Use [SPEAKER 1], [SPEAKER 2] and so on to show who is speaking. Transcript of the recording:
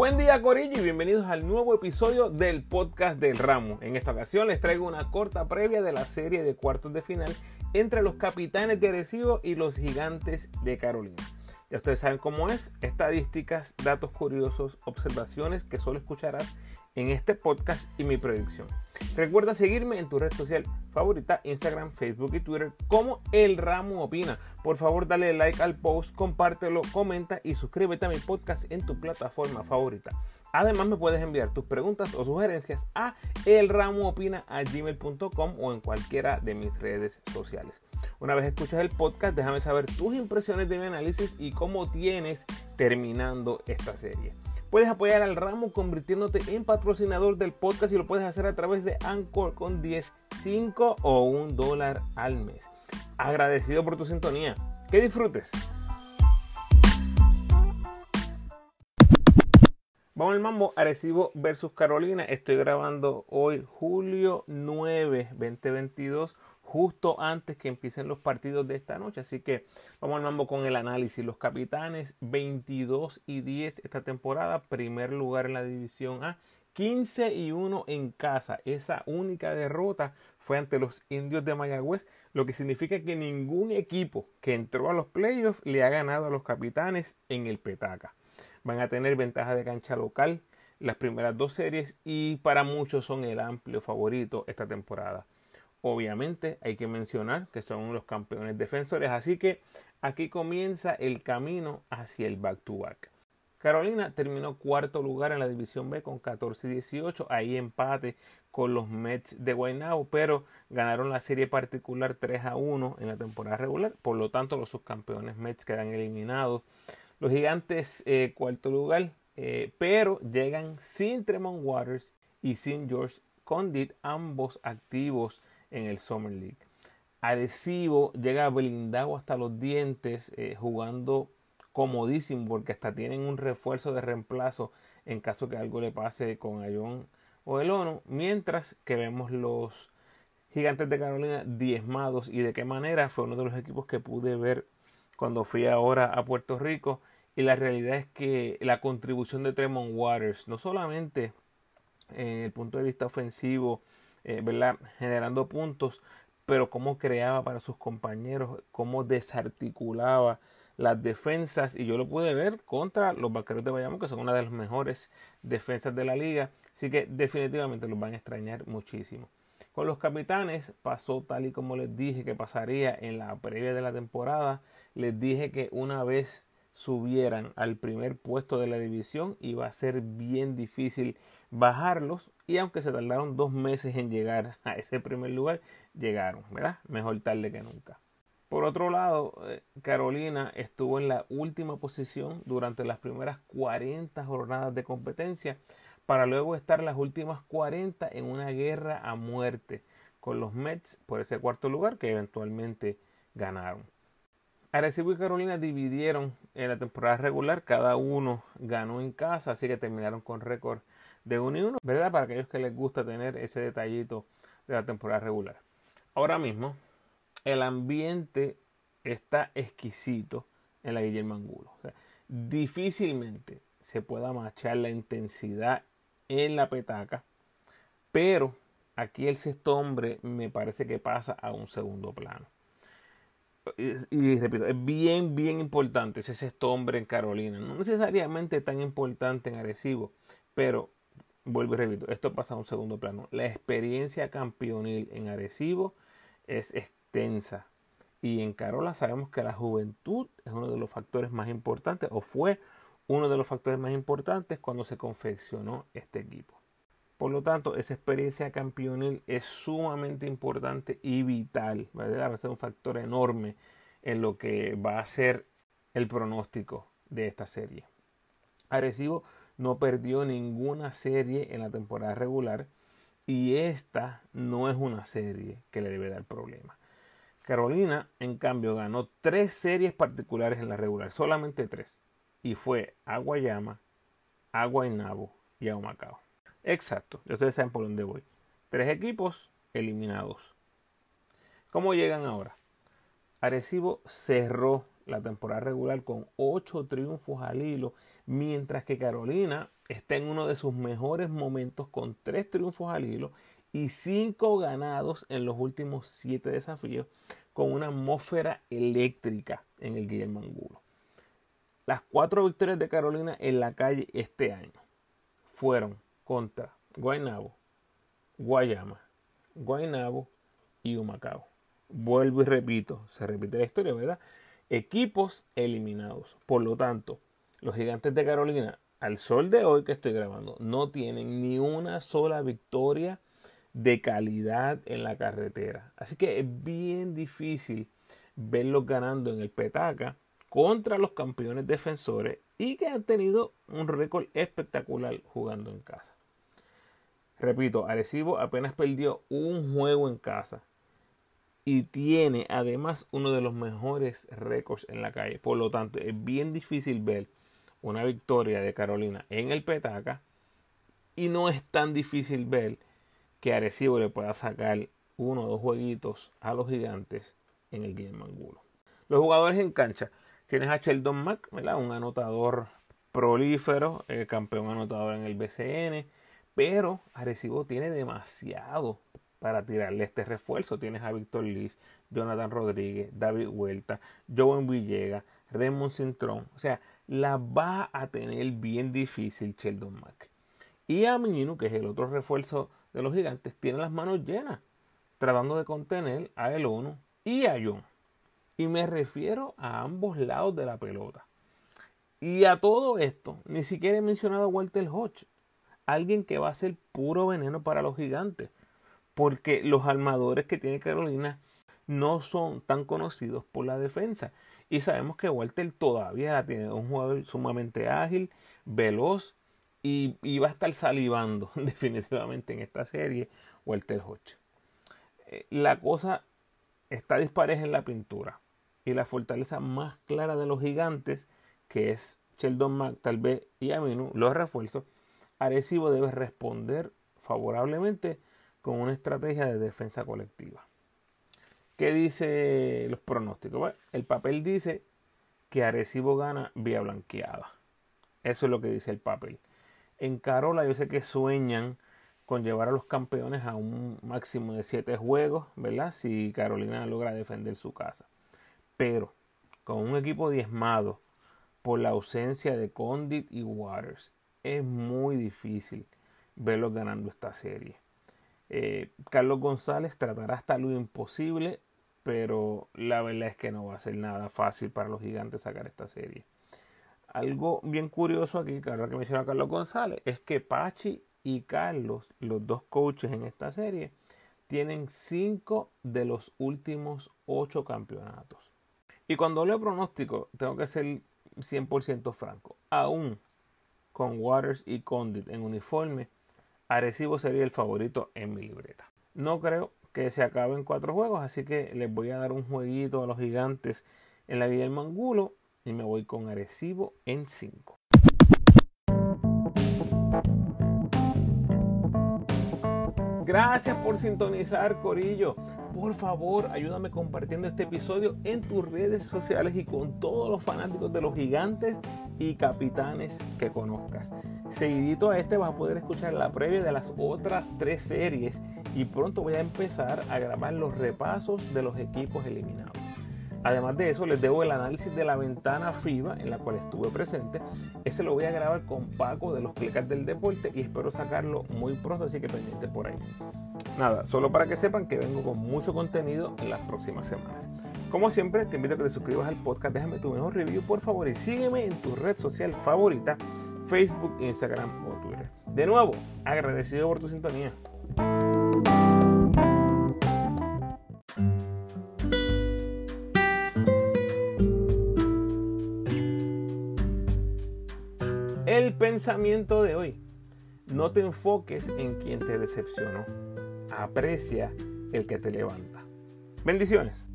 [SPEAKER 1] Buen día Corillo y bienvenidos al nuevo episodio del podcast del ramo. En esta ocasión les traigo una corta previa de la serie de cuartos de final entre los capitanes de Arecibo y los gigantes de Carolina. Ya ustedes saben cómo es, estadísticas, datos curiosos, observaciones que solo escucharás en este podcast y mi predicción. Recuerda seguirme en tu red social favorita, Instagram, Facebook y Twitter como El Ramo Opina. Por favor, dale like al post, compártelo, comenta y suscríbete a mi podcast en tu plataforma favorita. Además, me puedes enviar tus preguntas o sugerencias a elramoopina.gmail.com o en cualquiera de mis redes sociales. Una vez escuchas el podcast, déjame saber tus impresiones de mi análisis y cómo tienes terminando esta serie. Puedes apoyar al ramo convirtiéndote en patrocinador del podcast y lo puedes hacer a través de Anchor con 10, 5 o 1 dólar al mes. Agradecido por tu sintonía. Que disfrutes. Vamos al mambo, Arecibo versus Carolina. Estoy grabando hoy julio 9, 2022 justo antes que empiecen los partidos de esta noche. Así que vamos al mambo con el análisis. Los capitanes 22 y 10 esta temporada, primer lugar en la división A, 15 y 1 en casa. Esa única derrota fue ante los indios de Mayagüez, lo que significa que ningún equipo que entró a los playoffs le ha ganado a los capitanes en el petaca. Van a tener ventaja de cancha local las primeras dos series y para muchos son el amplio favorito esta temporada. Obviamente hay que mencionar que son los campeones defensores, así que aquí comienza el camino hacia el back-to-back. Carolina terminó cuarto lugar en la división B con 14 y 18, ahí empate con los Mets de Guaynabo, pero ganaron la serie particular 3 a 1 en la temporada regular, por lo tanto los subcampeones Mets quedan eliminados. Los gigantes eh, cuarto lugar, eh, pero llegan sin Tremont Waters y sin George Condit, ambos activos en el Summer League. Adhesivo llega blindado hasta los dientes, eh, jugando comodísimo porque hasta tienen un refuerzo de reemplazo en caso que algo le pase con Ayón o el ONU, mientras que vemos los gigantes de Carolina diezmados y de qué manera fue uno de los equipos que pude ver cuando fui ahora a Puerto Rico y la realidad es que la contribución de Tremont Waters no solamente en el punto de vista ofensivo eh, generando puntos, pero cómo creaba para sus compañeros, cómo desarticulaba las defensas y yo lo pude ver contra los Vaqueros de Bayamón que son una de las mejores defensas de la liga así que definitivamente los van a extrañar muchísimo. Con los capitanes pasó tal y como les dije que pasaría en la previa de la temporada les dije que una vez subieran al primer puesto de la división iba a ser bien difícil bajarlos y aunque se tardaron dos meses en llegar a ese primer lugar, llegaron, ¿verdad? Mejor tarde que nunca. Por otro lado, eh, Carolina estuvo en la última posición durante las primeras 40 jornadas de competencia para luego estar las últimas 40 en una guerra a muerte con los Mets por ese cuarto lugar que eventualmente ganaron. Arecibo y Carolina dividieron en la temporada regular, cada uno ganó en casa, así que terminaron con récord de 1 y 1, ¿verdad? Para aquellos que les gusta tener ese detallito de la temporada regular. Ahora mismo, el ambiente está exquisito en la Guillermo Angulo. difícilmente se pueda machar la intensidad en la petaca, pero aquí el sexto hombre me parece que pasa a un segundo plano y, repito, es bien, bien importante ese sexto hombre en Carolina. No necesariamente tan importante en Arecibo, pero vuelvo y repito, esto pasa a un segundo plano. La experiencia campeonil en Arecibo es extensa. Y en Carola sabemos que la juventud es uno de los factores más importantes, o fue uno de los factores más importantes cuando se confeccionó este equipo. Por lo tanto, esa experiencia campeonil es sumamente importante y vital. Va a ser un factor enorme en lo que va a ser el pronóstico de esta serie. Arecibo no perdió ninguna serie en la temporada regular y esta no es una serie que le debe dar problema. Carolina, en cambio, ganó tres series particulares en la regular, solamente tres, y fue a Guayama, a Guaynabo y a. Exacto, ustedes saben por dónde voy. Tres equipos eliminados. ¿Cómo llegan ahora? Arecibo cerró la temporada regular con ocho triunfos al hilo, mientras que Carolina está en uno de sus mejores momentos con tres triunfos al hilo y cinco ganados en los últimos siete desafíos con una atmósfera eléctrica en el Guillermo Angulo. Las cuatro victorias de Carolina en la calle este año fueron contra Guaynabo, Guayama, Guaynabo y Humacao. Vuelvo y repito, se repite la historia, ¿verdad? Equipos eliminados. Por lo tanto, los gigantes de Carolina, al sol de hoy que estoy grabando, no tienen ni una sola victoria de calidad en la carretera. Así que es bien difícil verlos ganando en el petaca contra los campeones defensores y que han tenido un récord espectacular jugando en casa. Repito, Arecibo apenas perdió un juego en casa y tiene además uno de los mejores récords en la calle. Por lo tanto, es bien difícil ver una victoria de Carolina en el Petaca y no es tan difícil ver que Arecibo le pueda sacar uno o dos jueguitos a los gigantes en el Guillermo Angulo. Los jugadores en cancha. Tienes a Sheldon Mack, un anotador prolífero, eh, campeón anotador en el BCN, pero Arecibo tiene demasiado para tirarle este refuerzo. Tienes a Víctor Liz, Jonathan Rodríguez, David Huerta, Joven Villega, Raymond Cintrón. O sea, la va a tener bien difícil Sheldon Mack. Y a que es el otro refuerzo de los gigantes, tiene las manos llenas, tratando de contener a El Ono y a John. Y me refiero a ambos lados de la pelota. Y a todo esto, ni siquiera he mencionado a Walter Hodge, alguien que va a ser puro veneno para los gigantes, porque los armadores que tiene Carolina no son tan conocidos por la defensa. Y sabemos que Walter todavía la tiene, un jugador sumamente ágil, veloz y, va a estar salivando definitivamente en esta serie Walter Hodge. Eh, la cosa está dispareja en la pintura y la fortaleza más clara de los gigantes, que es Sheldon Mack, tal vez y Aminu, los refuerzos, Arecibo debe responder favorablemente con una estrategia de defensa colectiva. ¿Qué dice los pronósticos? el papel dice que Arecibo gana vía blanqueada. Eso es lo que dice el papel. En Carola yo sé que sueñan con llevar a los campeones a un máximo de 7 juegos, ¿verdad? Si Carolina logra defender su casa. Pero con un equipo diezmado por la ausencia de Condit y Waters, es muy difícil verlos ganando esta serie. Eh, Carlos González tratará hasta lo imposible, pero la verdad es que no va a ser nada fácil para los gigantes sacar esta serie. Algo bien curioso aquí, claro que menciona Carlos González, es que Pachi y Carlos, los dos coaches en esta serie, tienen cinco de los últimos ocho campeonatos. Y cuando leo pronóstico, tengo que ser 100% franco. Aún con Waters y Condit en uniforme, Arecibo sería el favorito en mi libreta. No creo que se acaben cuatro juegos, así que les voy a dar un jueguito a los gigantes en la vida del Mangulo y me voy con Arecibo en 5. Gracias por sintonizar, Corillo. Por favor, ayúdame compartiendo este episodio en tus redes sociales y con todos los fanáticos de los gigantes y capitanes que conozcas. Seguidito a este vas a poder escuchar la previa de las otras tres series y pronto voy a empezar a grabar los repasos de los equipos eliminados. Además de eso, les debo el análisis de la ventana FIBA en la cual estuve presente. Ese lo voy a grabar con Paco de los Clicas del Deporte y espero sacarlo muy pronto, así que pendiente por ahí. Nada, solo para que sepan que vengo con mucho contenido en las próximas semanas. Como siempre, te invito a que te suscribas al podcast, déjame tu mejor review por favor y sígueme en tu red social favorita, Facebook, Instagram o Twitter. De nuevo, agradecido por tu sintonía. El pensamiento de hoy. No te enfoques en quien te decepcionó. Aprecia el que te levanta. Bendiciones.